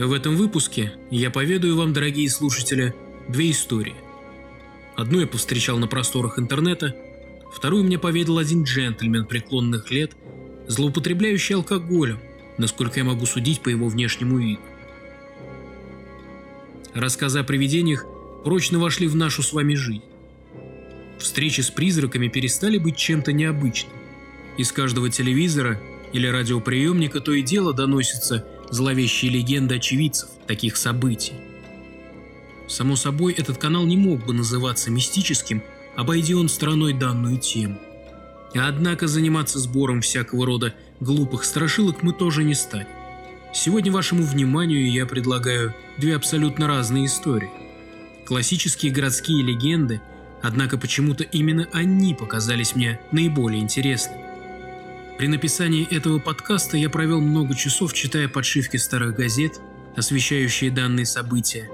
В этом выпуске я поведаю вам, дорогие слушатели, две истории. Одну я повстречал на просторах интернета, вторую мне поведал один джентльмен преклонных лет, злоупотребляющий алкоголем, насколько я могу судить по его внешнему виду. Рассказы о привидениях прочно вошли в нашу с вами жизнь. Встречи с призраками перестали быть чем-то необычным. Из каждого телевизора или радиоприемника то и дело доносятся зловещие легенды очевидцев таких событий. Само собой, этот канал не мог бы называться мистическим, обойди он стороной данную тему. Однако заниматься сбором всякого рода глупых страшилок мы тоже не станем. Сегодня вашему вниманию я предлагаю две абсолютно разные истории. Классические городские легенды, однако почему-то именно они показались мне наиболее интересными. При написании этого подкаста я провел много часов, читая подшивки старых газет, освещающие данные события.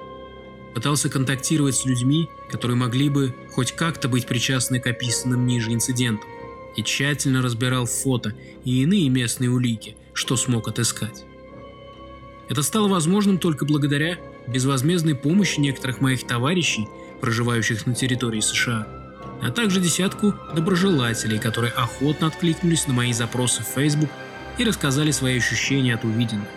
Пытался контактировать с людьми, которые могли бы хоть как-то быть причастны к описанным ниже инцидентам, и тщательно разбирал фото и иные местные улики, что смог отыскать. Это стало возможным только благодаря безвозмездной помощи некоторых моих товарищей, проживающих на территории США – а также десятку доброжелателей, которые охотно откликнулись на мои запросы в Facebook и рассказали свои ощущения от увиденного.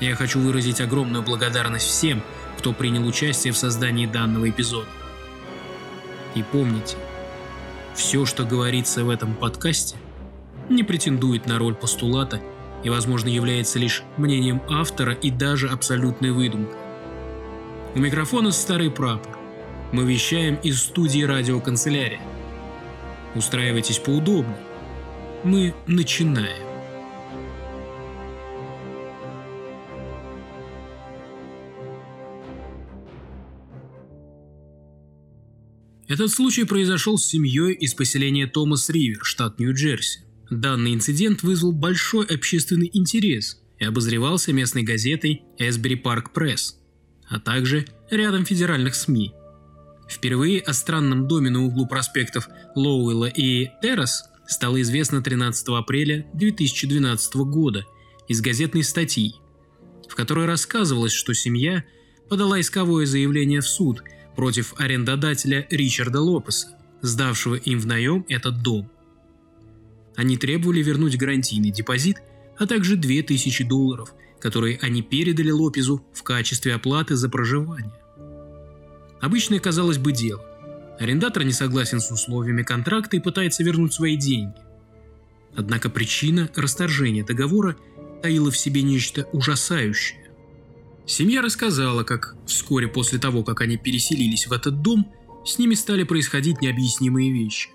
Я хочу выразить огромную благодарность всем, кто принял участие в создании данного эпизода. И помните, все, что говорится в этом подкасте, не претендует на роль постулата и, возможно, является лишь мнением автора и даже абсолютной выдумкой. У микрофона старый прапор, мы вещаем из студии радиоканцелярия. Устраивайтесь поудобнее. Мы начинаем. Этот случай произошел с семьей из поселения Томас Ривер, штат Нью-Джерси. Данный инцидент вызвал большой общественный интерес и обозревался местной газетой Эсбери Парк Пресс, а также рядом федеральных СМИ – Впервые о странном доме на углу проспектов Лоуэлла и Террас стало известно 13 апреля 2012 года из газетной статьи, в которой рассказывалось, что семья подала исковое заявление в суд против арендодателя Ричарда Лопеса, сдавшего им в наем этот дом. Они требовали вернуть гарантийный депозит, а также 2000 долларов, которые они передали Лопезу в качестве оплаты за проживание. Обычное, казалось бы, дело. Арендатор не согласен с условиями контракта и пытается вернуть свои деньги. Однако причина расторжения договора таила в себе нечто ужасающее. Семья рассказала, как вскоре после того, как они переселились в этот дом, с ними стали происходить необъяснимые вещи.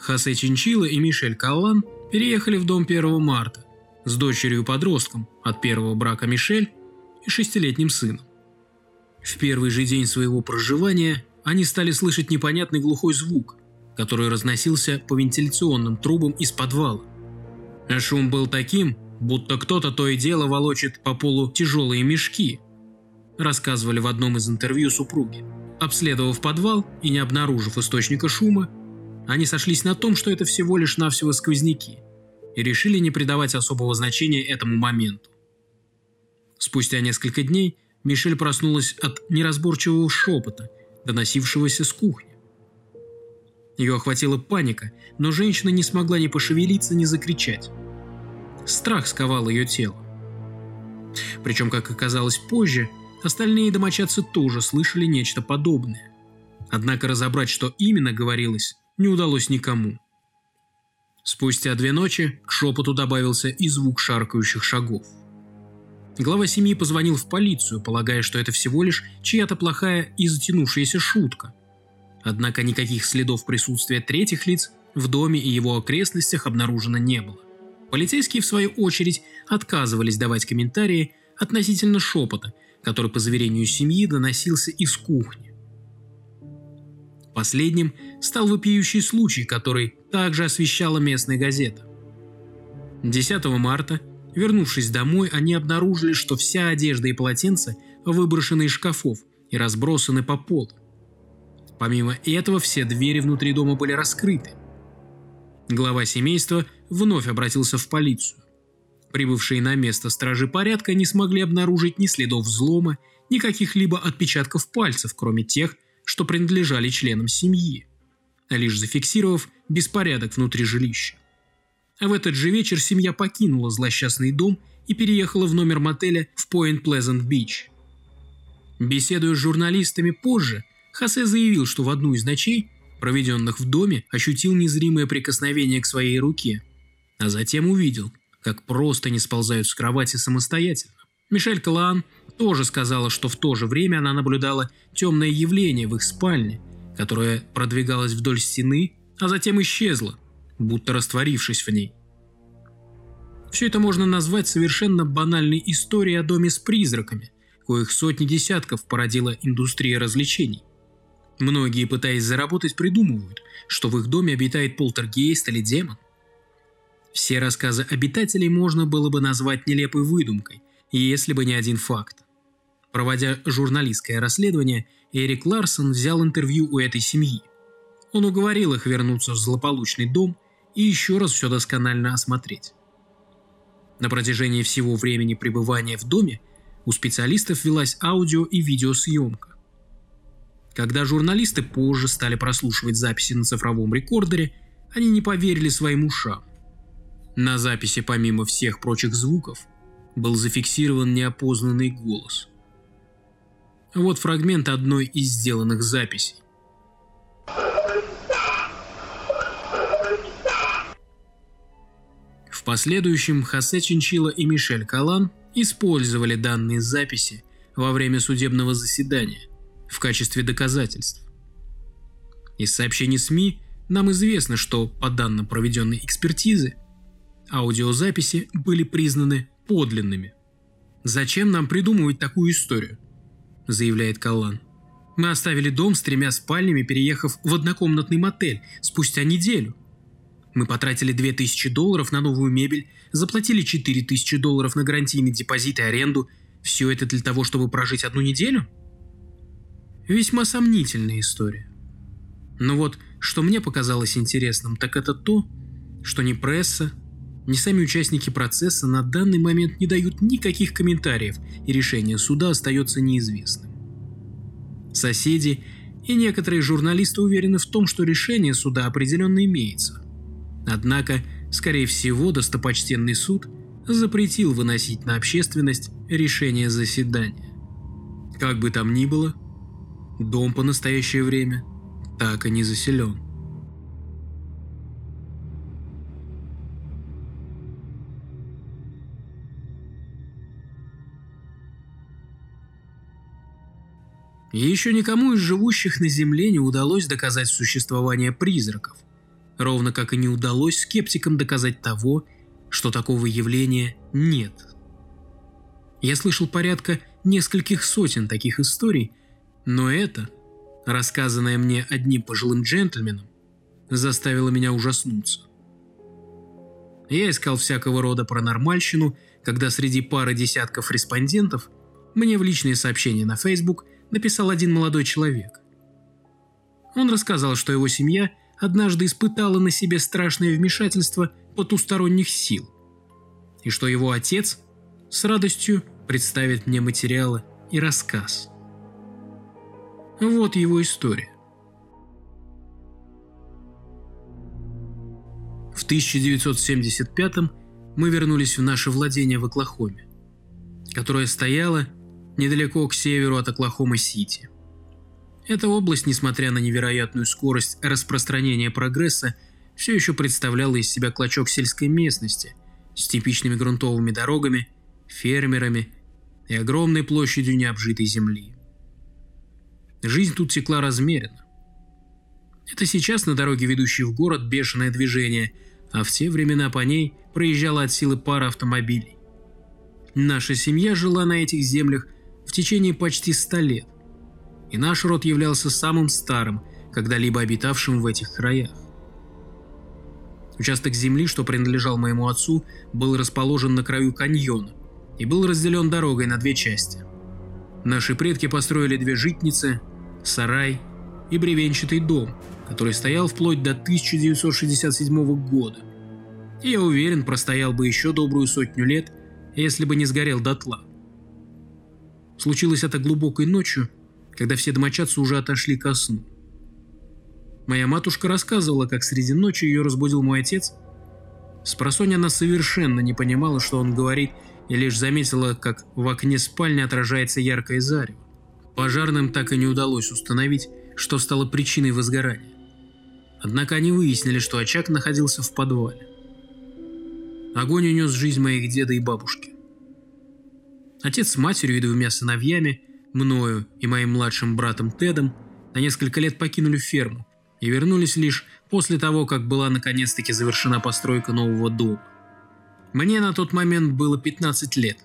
Хосе Чинчила и Мишель Каллан переехали в дом 1 марта с дочерью-подростком от первого брака Мишель и шестилетним сыном. В первый же день своего проживания они стали слышать непонятный глухой звук, который разносился по вентиляционным трубам из подвала. А шум был таким, будто кто-то то и дело волочит по полу тяжелые мешки, рассказывали в одном из интервью супруги. Обследовав подвал и не обнаружив источника шума, они сошлись на том, что это всего лишь навсего сквозняки, и решили не придавать особого значения этому моменту. Спустя несколько дней Мишель проснулась от неразборчивого шепота, доносившегося с кухни. Ее охватила паника, но женщина не смогла ни пошевелиться, ни закричать. Страх сковал ее тело. Причем, как оказалось позже, остальные домочадцы тоже слышали нечто подобное. Однако разобрать, что именно говорилось, не удалось никому. Спустя две ночи к шепоту добавился и звук шаркающих шагов. Глава семьи позвонил в полицию, полагая, что это всего лишь чья-то плохая и затянувшаяся шутка. Однако никаких следов присутствия третьих лиц в доме и его окрестностях обнаружено не было. Полицейские, в свою очередь, отказывались давать комментарии относительно шепота, который, по заверению семьи, доносился из кухни. Последним стал вопиющий случай, который также освещала местная газета. 10 марта Вернувшись домой, они обнаружили, что вся одежда и полотенца выброшены из шкафов и разбросаны по полу. Помимо этого, все двери внутри дома были раскрыты. Глава семейства вновь обратился в полицию. Прибывшие на место стражи порядка не смогли обнаружить ни следов взлома, ни каких-либо отпечатков пальцев, кроме тех, что принадлежали членам семьи, лишь зафиксировав беспорядок внутри жилища. А в этот же вечер семья покинула злосчастный дом и переехала в номер мотеля в Point Pleasant Beach. Беседуя с журналистами позже, Хосе заявил, что в одну из ночей, проведенных в доме, ощутил незримое прикосновение к своей руке, а затем увидел, как просто не сползают с кровати самостоятельно. Мишель Калаан тоже сказала, что в то же время она наблюдала темное явление в их спальне, которое продвигалось вдоль стены, а затем исчезло, будто растворившись в ней. Все это можно назвать совершенно банальной историей о доме с призраками, коих сотни десятков породила индустрия развлечений. Многие, пытаясь заработать, придумывают, что в их доме обитает полтергейст или демон. Все рассказы обитателей можно было бы назвать нелепой выдумкой, если бы не один факт. Проводя журналистское расследование, Эрик Ларсон взял интервью у этой семьи. Он уговорил их вернуться в злополучный дом и еще раз все досконально осмотреть. На протяжении всего времени пребывания в доме у специалистов велась аудио и видеосъемка. Когда журналисты позже стали прослушивать записи на цифровом рекордере, они не поверили своим ушам. На записи, помимо всех прочих звуков, был зафиксирован неопознанный голос. Вот фрагмент одной из сделанных записей. В последующем Хосе Чинчила и Мишель Калан использовали данные записи во время судебного заседания в качестве доказательств. Из сообщений СМИ нам известно, что по данным проведенной экспертизы, аудиозаписи были признаны подлинными. «Зачем нам придумывать такую историю?» – заявляет Каллан. «Мы оставили дом с тремя спальнями, переехав в однокомнатный мотель спустя неделю. Мы потратили 2000 долларов на новую мебель, заплатили 4000 долларов на гарантийный депозит и аренду. Все это для того, чтобы прожить одну неделю?» Весьма сомнительная история. Но вот, что мне показалось интересным, так это то, что ни пресса, ни сами участники процесса на данный момент не дают никаких комментариев, и решение суда остается неизвестным. Соседи и некоторые журналисты уверены в том, что решение суда определенно имеется. Однако, скорее всего, достопочтенный суд запретил выносить на общественность решение заседания. Как бы там ни было, Дом по настоящее время так и не заселен. Еще никому из живущих на Земле не удалось доказать существование призраков, ровно как и не удалось скептикам доказать того, что такого явления нет. Я слышал порядка нескольких сотен таких историй, но это, рассказанное мне одним пожилым джентльменом, заставило меня ужаснуться. Я искал всякого рода паранормальщину, когда среди пары десятков респондентов мне в личные сообщения на Facebook написал один молодой человек. Он рассказал, что его семья однажды испытала на себе страшное вмешательство потусторонних сил, и что его отец с радостью представит мне материалы и рассказ. Вот его история. В 1975 мы вернулись в наше владение в Оклахоме, которое стояло недалеко к северу от Оклахома-Сити. Эта область, несмотря на невероятную скорость распространения прогресса, все еще представляла из себя клочок сельской местности с типичными грунтовыми дорогами, фермерами и огромной площадью необжитой земли. Жизнь тут текла размеренно. Это сейчас на дороге, ведущей в город, бешеное движение, а в те времена по ней проезжала от силы пара автомобилей. Наша семья жила на этих землях в течение почти ста лет, и наш род являлся самым старым, когда-либо обитавшим в этих краях. Участок земли, что принадлежал моему отцу, был расположен на краю каньона и был разделен дорогой на две части. Наши предки построили две житницы, сарай и бревенчатый дом, который стоял вплоть до 1967 года. И я уверен, простоял бы еще добрую сотню лет, если бы не сгорел дотла. Случилось это глубокой ночью, когда все домочадцы уже отошли ко сну. Моя матушка рассказывала, как среди ночи ее разбудил мой отец. Спросонья она совершенно не понимала, что он говорит, и лишь заметила, как в окне спальни отражается яркое зарево. Пожарным так и не удалось установить, что стало причиной возгорания. Однако они выяснили, что очаг находился в подвале. Огонь унес жизнь моих деда и бабушки. Отец с матерью и двумя сыновьями, мною и моим младшим братом Тедом, на несколько лет покинули ферму и вернулись лишь после того, как была наконец-таки завершена постройка нового дома. Мне на тот момент было 15 лет,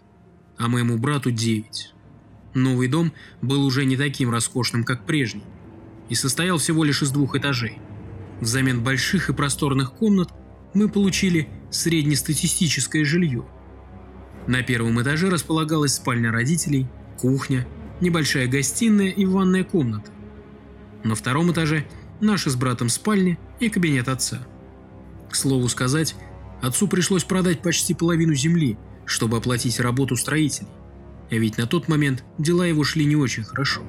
а моему брату 9. Новый дом был уже не таким роскошным, как прежний, и состоял всего лишь из двух этажей. Взамен больших и просторных комнат мы получили среднестатистическое жилье. На первом этаже располагалась спальня родителей, кухня, небольшая гостиная и ванная комната. На втором этаже наши с братом спальня и кабинет отца. К слову сказать, отцу пришлось продать почти половину земли, чтобы оплатить работу строителей. А ведь на тот момент дела его шли не очень хорошо.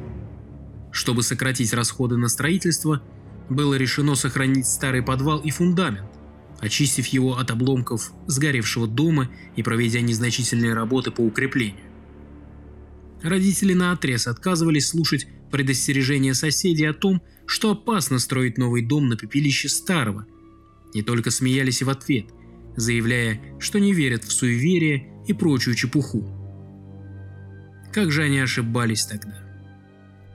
Чтобы сократить расходы на строительство, было решено сохранить старый подвал и фундамент, очистив его от обломков сгоревшего дома и проведя незначительные работы по укреплению. Родители на отрез отказывались слушать предостережения соседей о том, что опасно строить новый дом на пепелище старого. Не только смеялись в ответ, заявляя, что не верят в суеверие и прочую чепуху. Как же они ошибались тогда?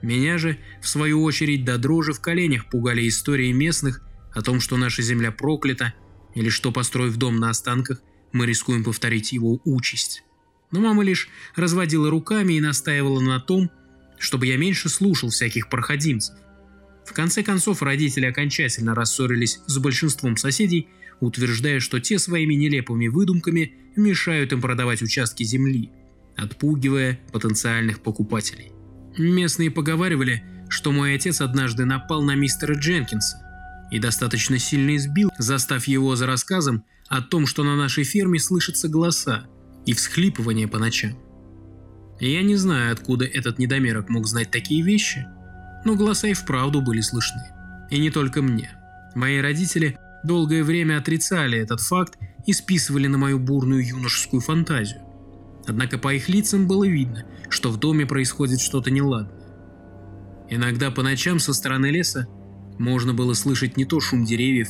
Меня же, в свою очередь, до дрожи в коленях пугали истории местных о том, что наша земля проклята, или что, построив дом на останках, мы рискуем повторить его участь. Но мама лишь разводила руками и настаивала на том, чтобы я меньше слушал всяких проходимцев. В конце концов, родители окончательно рассорились с большинством соседей, утверждая, что те своими нелепыми выдумками мешают им продавать участки земли, отпугивая потенциальных покупателей. Местные поговаривали, что мой отец однажды напал на мистера Дженкинса и достаточно сильно избил, застав его за рассказом о том, что на нашей ферме слышатся голоса и всхлипывания по ночам. Я не знаю, откуда этот недомерок мог знать такие вещи – но голоса и вправду были слышны. И не только мне. Мои родители долгое время отрицали этот факт и списывали на мою бурную юношескую фантазию. Однако по их лицам было видно, что в доме происходит что-то неладное. Иногда по ночам со стороны леса можно было слышать не то шум деревьев,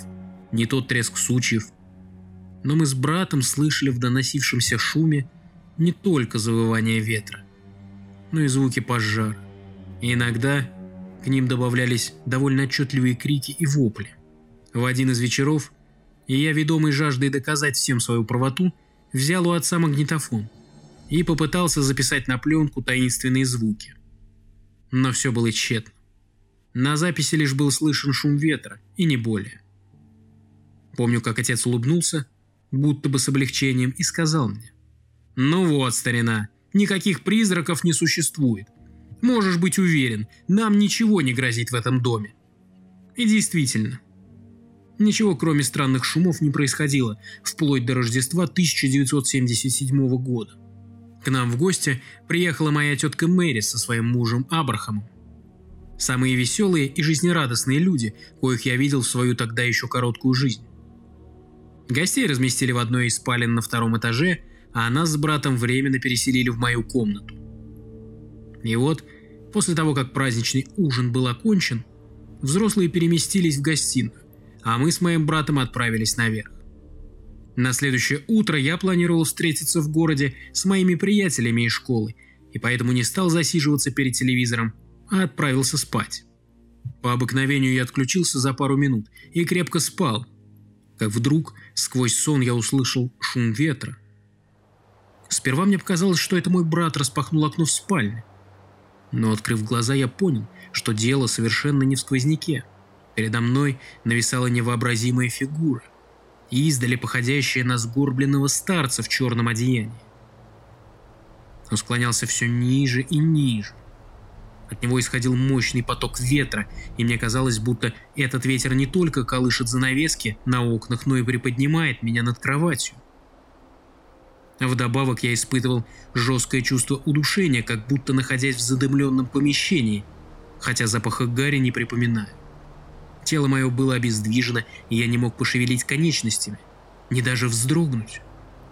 не то треск сучьев. Но мы с братом слышали в доносившемся шуме не только завывание ветра, но и звуки пожара. И иногда к ним добавлялись довольно отчетливые крики и вопли. В один из вечеров, и я, ведомый жаждой доказать всем свою правоту, взял у отца магнитофон и попытался записать на пленку таинственные звуки. Но все было тщетно. На записи лишь был слышен шум ветра, и не более. Помню, как отец улыбнулся, будто бы с облегчением, и сказал мне. «Ну вот, старина, никаких призраков не существует. Можешь быть уверен, нам ничего не грозит в этом доме. И действительно, ничего кроме странных шумов не происходило вплоть до Рождества 1977 года. К нам в гости приехала моя тетка Мэри со своим мужем Абрахамом. Самые веселые и жизнерадостные люди, коих я видел в свою тогда еще короткую жизнь. Гостей разместили в одной из спален на втором этаже, а нас с братом временно переселили в мою комнату. И вот, после того, как праздничный ужин был окончен, взрослые переместились в гостиную, а мы с моим братом отправились наверх. На следующее утро я планировал встретиться в городе с моими приятелями из школы, и поэтому не стал засиживаться перед телевизором, а отправился спать. По обыкновению я отключился за пару минут и крепко спал, как вдруг сквозь сон я услышал шум ветра. Сперва мне показалось, что это мой брат распахнул окно в спальне. Но, открыв глаза, я понял, что дело совершенно не в сквозняке. Передо мной нависала невообразимая фигура, издали походящая на сгорбленного старца в черном одеянии. Он склонялся все ниже и ниже, От него исходил мощный поток ветра, и мне казалось, будто этот ветер не только колышет занавески на окнах, но и приподнимает меня над кроватью. Вдобавок я испытывал жесткое чувство удушения, как будто находясь в задымленном помещении, хотя запаха гари не припоминаю. Тело мое было обездвижено, и я не мог пошевелить конечностями, не даже вздрогнуть.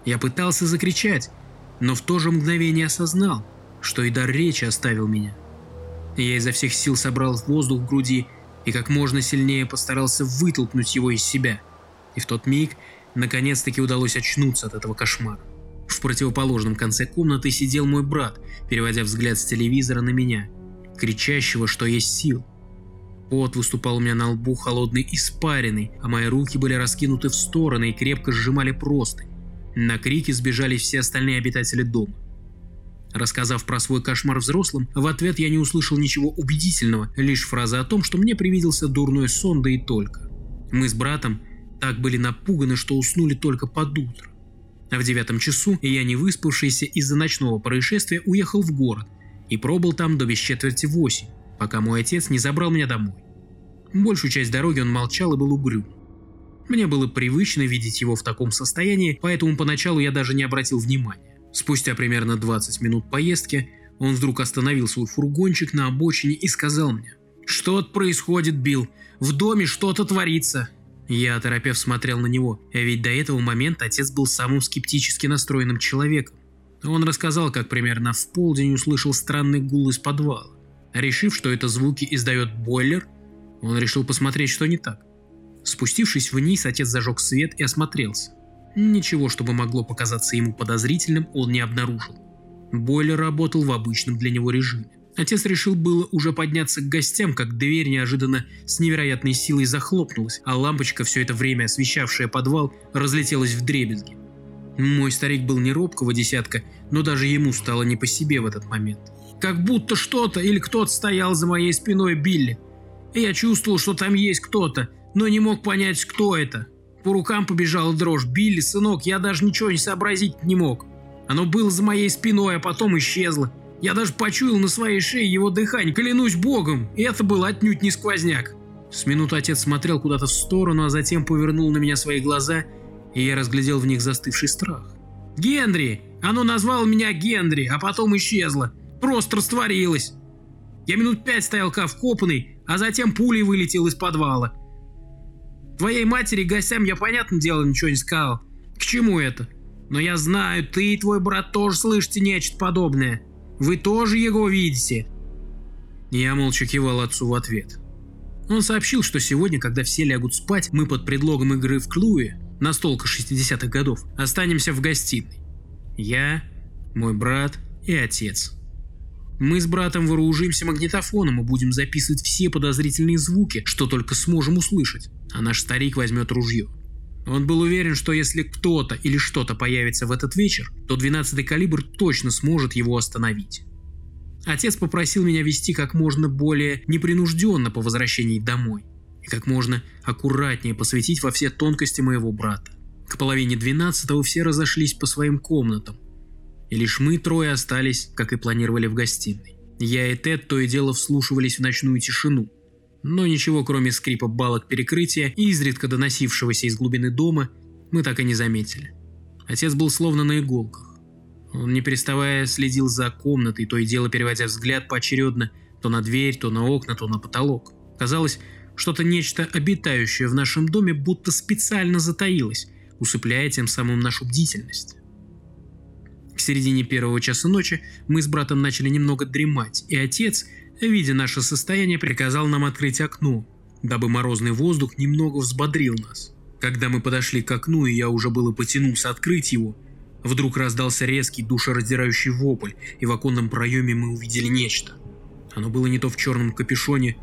Я пытался закричать, но в то же мгновение осознал, что и дар речи оставил меня. Я изо всех сил собрал воздух в груди и как можно сильнее постарался вытолкнуть его из себя. И в тот миг наконец-таки удалось очнуться от этого кошмара. В противоположном конце комнаты сидел мой брат, переводя взгляд с телевизора на меня, кричащего, что есть сил. Пот выступал у меня на лбу холодный испаренный, а мои руки были раскинуты в стороны и крепко сжимали простынь. На крики сбежали все остальные обитатели дома. Рассказав про свой кошмар взрослым, в ответ я не услышал ничего убедительного, лишь фраза о том, что мне привиделся дурной сон, да и только. Мы с братом так были напуганы, что уснули только под утро. А в девятом часу я, не выспавшийся из-за ночного происшествия, уехал в город и пробыл там до без четверти восемь, пока мой отец не забрал меня домой. Большую часть дороги он молчал и был угрюм. Мне было привычно видеть его в таком состоянии, поэтому поначалу я даже не обратил внимания. Спустя примерно 20 минут поездки он вдруг остановил свой фургончик на обочине и сказал мне «Что-то происходит, Билл, в доме что-то творится». Я, оторопев, смотрел на него, ведь до этого момента отец был самым скептически настроенным человеком. Он рассказал, как примерно в полдень услышал странный гул из подвала. Решив, что это звуки издает бойлер, он решил посмотреть, что не так. Спустившись вниз, отец зажег свет и осмотрелся. Ничего, чтобы могло показаться ему подозрительным, он не обнаружил. Бойлер работал в обычном для него режиме. Отец решил было уже подняться к гостям, как дверь неожиданно с невероятной силой захлопнулась, а лампочка, все это время освещавшая подвал, разлетелась в дребезги. Мой старик был не робкого десятка, но даже ему стало не по себе в этот момент. Как будто что-то или кто-то стоял за моей спиной Билли. Я чувствовал, что там есть кто-то, но не мог понять, кто это. По рукам побежала дрожь. Билли, сынок, я даже ничего не сообразить не мог. Оно было за моей спиной, а потом исчезло. Я даже почуял на своей шее его дыхание, клянусь богом, это был отнюдь не сквозняк. С минуту отец смотрел куда-то в сторону, а затем повернул на меня свои глаза, и я разглядел в них застывший страх. «Генри! Оно назвало меня Генри, а потом исчезло. Просто растворилось. Я минут пять стоял как а затем пулей вылетел из подвала. Твоей матери гостям я, понятное дело, ничего не сказал. К чему это? Но я знаю, ты и твой брат тоже слышите нечто подобное. Вы тоже его видите?» Я молча кивал отцу в ответ. Он сообщил, что сегодня, когда все лягут спать, мы под предлогом игры в Клуе, настолка 60-х годов, останемся в гостиной. Я, мой брат и отец. Мы с братом вооружимся магнитофоном и будем записывать все подозрительные звуки, что только сможем услышать, а наш старик возьмет ружье. Он был уверен, что если кто-то или что-то появится в этот вечер, то 12-й калибр точно сможет его остановить. Отец попросил меня вести как можно более непринужденно по возвращении домой и как можно аккуратнее посвятить во все тонкости моего брата. К половине 12 все разошлись по своим комнатам, и лишь мы трое остались, как и планировали в гостиной. Я и Тед то и дело вслушивались в ночную тишину, но ничего кроме скрипа балок перекрытия и изредка доносившегося из глубины дома мы так и не заметили. Отец был словно на иголках. Он не переставая следил за комнатой, то и дело переводя взгляд поочередно то на дверь, то на окна, то на потолок. Казалось, что-то нечто обитающее в нашем доме будто специально затаилось, усыпляя тем самым нашу бдительность. К середине первого часа ночи мы с братом начали немного дремать, и отец, видя наше состояние, приказал нам открыть окно, дабы морозный воздух немного взбодрил нас. Когда мы подошли к окну, и я уже было потянулся открыть его, вдруг раздался резкий душераздирающий вопль, и в оконном проеме мы увидели нечто. Оно было не то в черном капюшоне,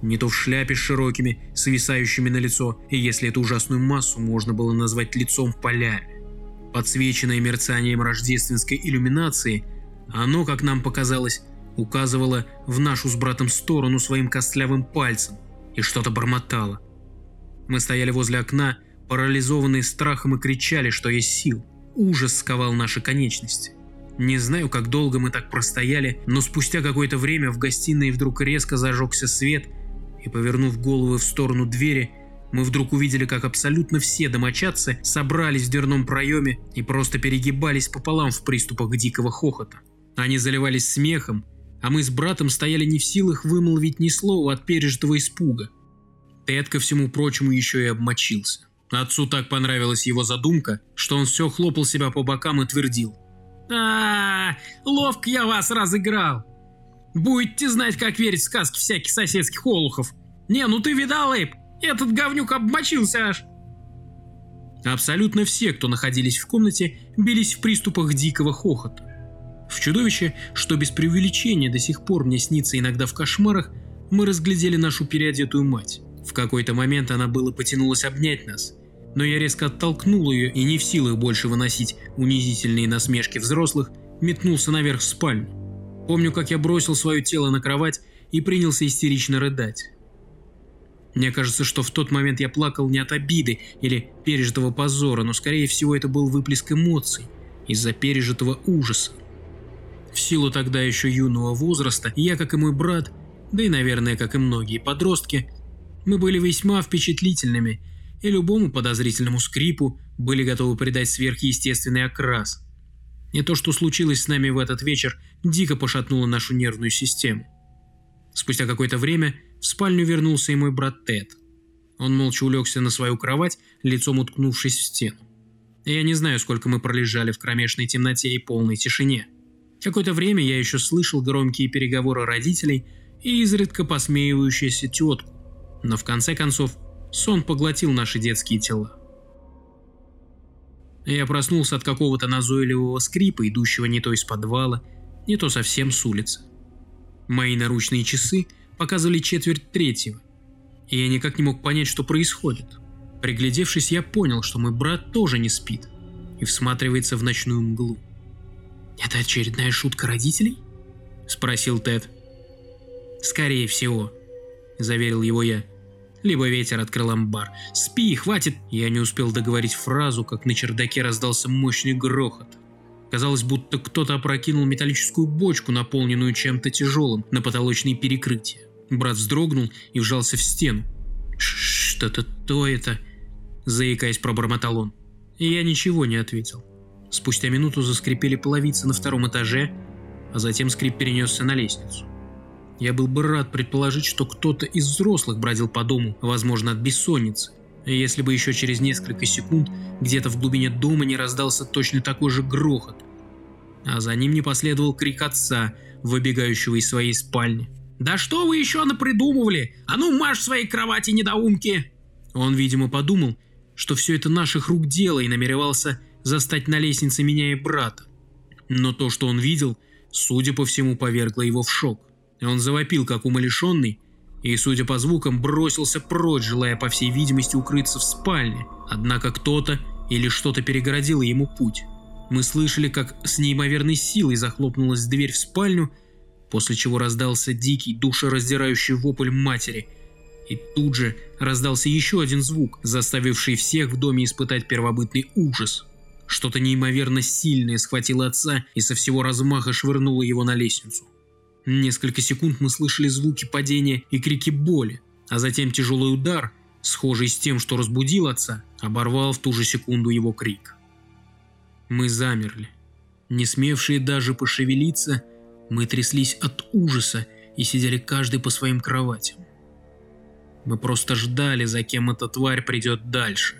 не то в шляпе с широкими, свисающими на лицо, и если эту ужасную массу можно было назвать лицом полями. Подсвеченное мерцанием рождественской иллюминации, оно, как нам показалось, указывала в нашу с братом сторону своим костлявым пальцем и что-то бормотало. Мы стояли возле окна, парализованные страхом и кричали, что есть сил. Ужас сковал наши конечности. Не знаю, как долго мы так простояли, но спустя какое-то время в гостиной вдруг резко зажегся свет, и, повернув головы в сторону двери, мы вдруг увидели, как абсолютно все домочадцы собрались в дверном проеме и просто перегибались пополам в приступах дикого хохота. Они заливались смехом, а мы с братом стояли не в силах вымолвить ни слова от пережитого испуга. Тед, ко всему прочему, еще и обмочился. Отцу так понравилась его задумка, что он все хлопал себя по бокам и твердил. а, -а, -а ловко я вас разыграл. Будете знать, как верить в сказки всяких соседских олухов. Не, ну ты видал, Эйп? Этот говнюк обмочился аж. Абсолютно все, кто находились в комнате, бились в приступах дикого хохота. В чудовище, что без преувеличения до сих пор мне снится иногда в кошмарах, мы разглядели нашу переодетую мать. В какой-то момент она было потянулась обнять нас, но я резко оттолкнул ее и не в силах больше выносить унизительные насмешки взрослых, метнулся наверх в спальню. Помню, как я бросил свое тело на кровать и принялся истерично рыдать. Мне кажется, что в тот момент я плакал не от обиды или пережитого позора, но скорее всего это был выплеск эмоций из-за пережитого ужаса. В силу тогда еще юного возраста, я, как и мой брат, да и, наверное, как и многие подростки, мы были весьма впечатлительными и любому подозрительному скрипу были готовы придать сверхъестественный окрас. И то, что случилось с нами в этот вечер, дико пошатнуло нашу нервную систему. Спустя какое-то время в спальню вернулся и мой брат Тед. Он молча улегся на свою кровать, лицом уткнувшись в стену. Я не знаю, сколько мы пролежали в кромешной темноте и полной тишине. Какое-то время я еще слышал громкие переговоры родителей и изредка посмеивающуюся тетку, но в конце концов сон поглотил наши детские тела. Я проснулся от какого-то назойливого скрипа, идущего не то из подвала, не то совсем с улицы. Мои наручные часы показывали четверть третьего, и я никак не мог понять, что происходит. Приглядевшись, я понял, что мой брат тоже не спит и всматривается в ночную мглу. «Это очередная шутка родителей?» – спросил Тед. «Скорее всего», – заверил его я либо ветер открыл амбар. «Спи, хватит!» Я не успел договорить фразу, как на чердаке раздался мощный грохот. Казалось, будто кто-то опрокинул металлическую бочку, наполненную чем-то тяжелым, на потолочные перекрытия. Брат вздрогнул и вжался в стену. «Что-то то это...» Заикаясь, пробормотал он. Я ничего не ответил. Спустя минуту заскрипели половицы на втором этаже, а затем скрип перенесся на лестницу. Я был бы рад предположить, что кто-то из взрослых бродил по дому, возможно, от бессонницы. Если бы еще через несколько секунд где-то в глубине дома не раздался точно такой же грохот. А за ним не последовал крик отца, выбегающего из своей спальни. «Да что вы еще напридумывали? А ну марш своей кровати, недоумки!» Он, видимо, подумал, что все это наших рук дело и намеревался застать на лестнице меня и брата. Но то, что он видел, судя по всему, повергло его в шок. Он завопил, как умалишенный, и, судя по звукам, бросился прочь, желая, по всей видимости, укрыться в спальне. Однако кто-то или что-то перегородило ему путь. Мы слышали, как с неимоверной силой захлопнулась дверь в спальню, после чего раздался дикий, душераздирающий вопль матери. И тут же раздался еще один звук, заставивший всех в доме испытать первобытный ужас. Что-то неимоверно сильное схватило отца и со всего размаха швырнуло его на лестницу. Несколько секунд мы слышали звуки падения и крики боли, а затем тяжелый удар, схожий с тем, что разбудил отца, оборвал в ту же секунду его крик. Мы замерли. Не смевшие даже пошевелиться, мы тряслись от ужаса и сидели каждый по своим кроватям. Мы просто ждали, за кем эта тварь придет дальше.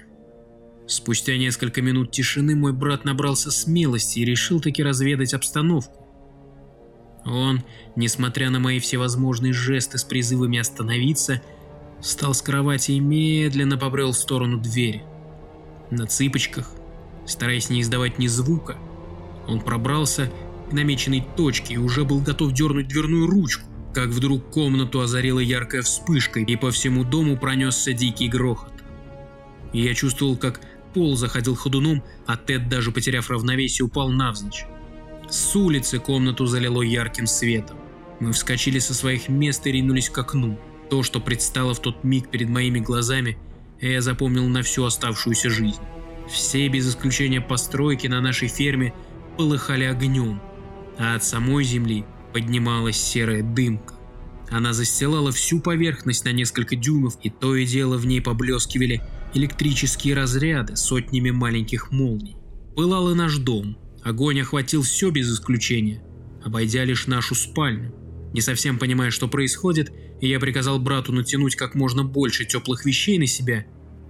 Спустя несколько минут тишины мой брат набрался смелости и решил таки разведать обстановку. Он, несмотря на мои всевозможные жесты с призывами остановиться, встал с кровати и медленно побрел в сторону двери. На цыпочках, стараясь не издавать ни звука, он пробрался к намеченной точке и уже был готов дернуть дверную ручку, как вдруг комнату озарила яркая вспышка и по всему дому пронесся дикий грохот. Я чувствовал, как пол заходил ходуном, а Тед, даже потеряв равновесие, упал навзничь. С улицы комнату залило ярким светом. Мы вскочили со своих мест и ринулись к окну. То, что предстало в тот миг перед моими глазами, я запомнил на всю оставшуюся жизнь. Все без исключения постройки на нашей ферме полыхали огнем, а от самой земли поднималась серая дымка. Она застилала всю поверхность на несколько дюймов, и то и дело в ней поблескивали электрические разряды сотнями маленьких молний. Пылал и наш дом. Огонь охватил все без исключения, обойдя лишь нашу спальню. Не совсем понимая, что происходит, я приказал брату натянуть как можно больше теплых вещей на себя,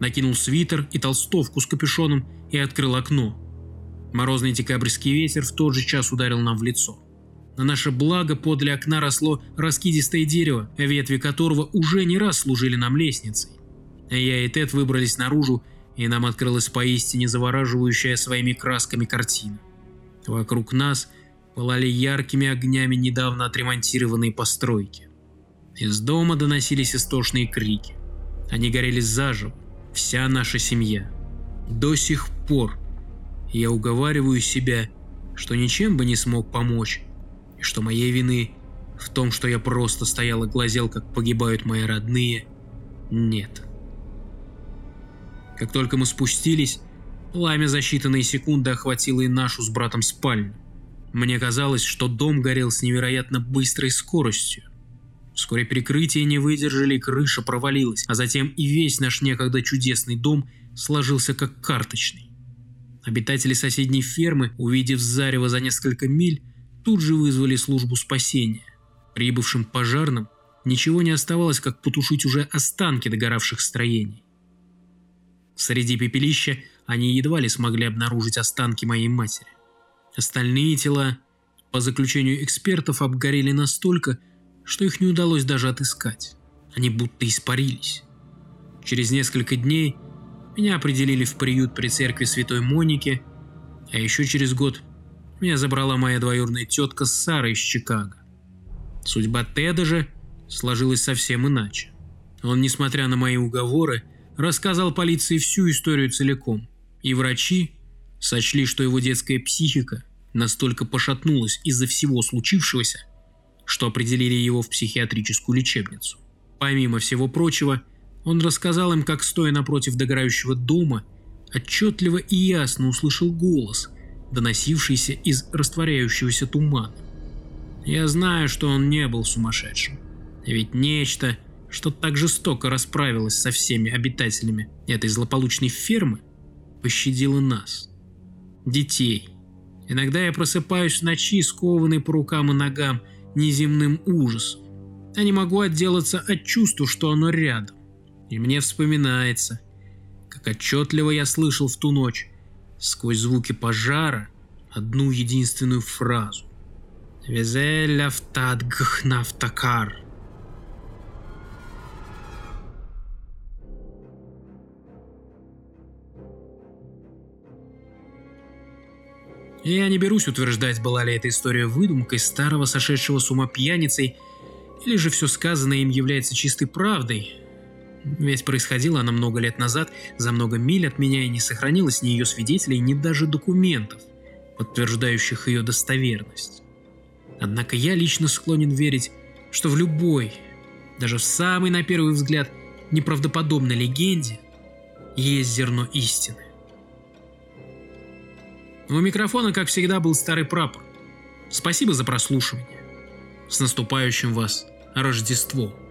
накинул свитер и толстовку с капюшоном и открыл окно. Морозный декабрьский ветер в тот же час ударил нам в лицо. На наше благо подле окна росло раскидистое дерево, ветви которого уже не раз служили нам лестницей. Я и Тед выбрались наружу, и нам открылась поистине завораживающая своими красками картина. Вокруг нас пылали яркими огнями недавно отремонтированные постройки. Из дома доносились истошные крики. Они горели заживо, вся наша семья. До сих пор я уговариваю себя, что ничем бы не смог помочь, и что моей вины в том, что я просто стоял и глазел, как погибают мои родные, нет. Как только мы спустились, пламя за считанные секунды охватило и нашу с братом спальню. Мне казалось, что дом горел с невероятно быстрой скоростью. Вскоре перекрытия не выдержали, крыша провалилась, а затем и весь наш некогда чудесный дом сложился как карточный. Обитатели соседней фермы, увидев зарево за несколько миль, тут же вызвали службу спасения. Прибывшим пожарным ничего не оставалось, как потушить уже останки догоравших строений. Среди пепелища они едва ли смогли обнаружить останки моей матери. Остальные тела, по заключению экспертов, обгорели настолько, что их не удалось даже отыскать. Они будто испарились. Через несколько дней меня определили в приют при церкви Святой Моники, а еще через год меня забрала моя двоюродная тетка Сара из Чикаго. Судьба Теда же сложилась совсем иначе. Он, несмотря на мои уговоры, рассказал полиции всю историю целиком, и врачи сочли, что его детская психика настолько пошатнулась из-за всего случившегося, что определили его в психиатрическую лечебницу. Помимо всего прочего, он рассказал им, как, стоя напротив догорающего дома, отчетливо и ясно услышал голос, доносившийся из растворяющегося тумана. Я знаю, что он не был сумасшедшим. Ведь нечто, что так жестоко расправилось со всеми обитателями этой злополучной фермы, пощадило нас, детей. Иногда я просыпаюсь в ночи, скованный по рукам и ногам неземным ужасом. Я не могу отделаться от чувства, что оно рядом. И мне вспоминается, как отчетливо я слышал в ту ночь, сквозь звуки пожара, одну единственную фразу. «Везель автад Я не берусь утверждать, была ли эта история выдумкой старого сошедшего с ума пьяницей, или же все сказанное им является чистой правдой. Ведь происходила она много лет назад, за много миль от меня и не сохранилось ни ее свидетелей, ни даже документов, подтверждающих ее достоверность. Однако я лично склонен верить, что в любой, даже в самой на первый взгляд неправдоподобной легенде есть зерно истины. У микрофона, как всегда, был старый прапор. Спасибо за прослушивание. С наступающим вас Рождеством!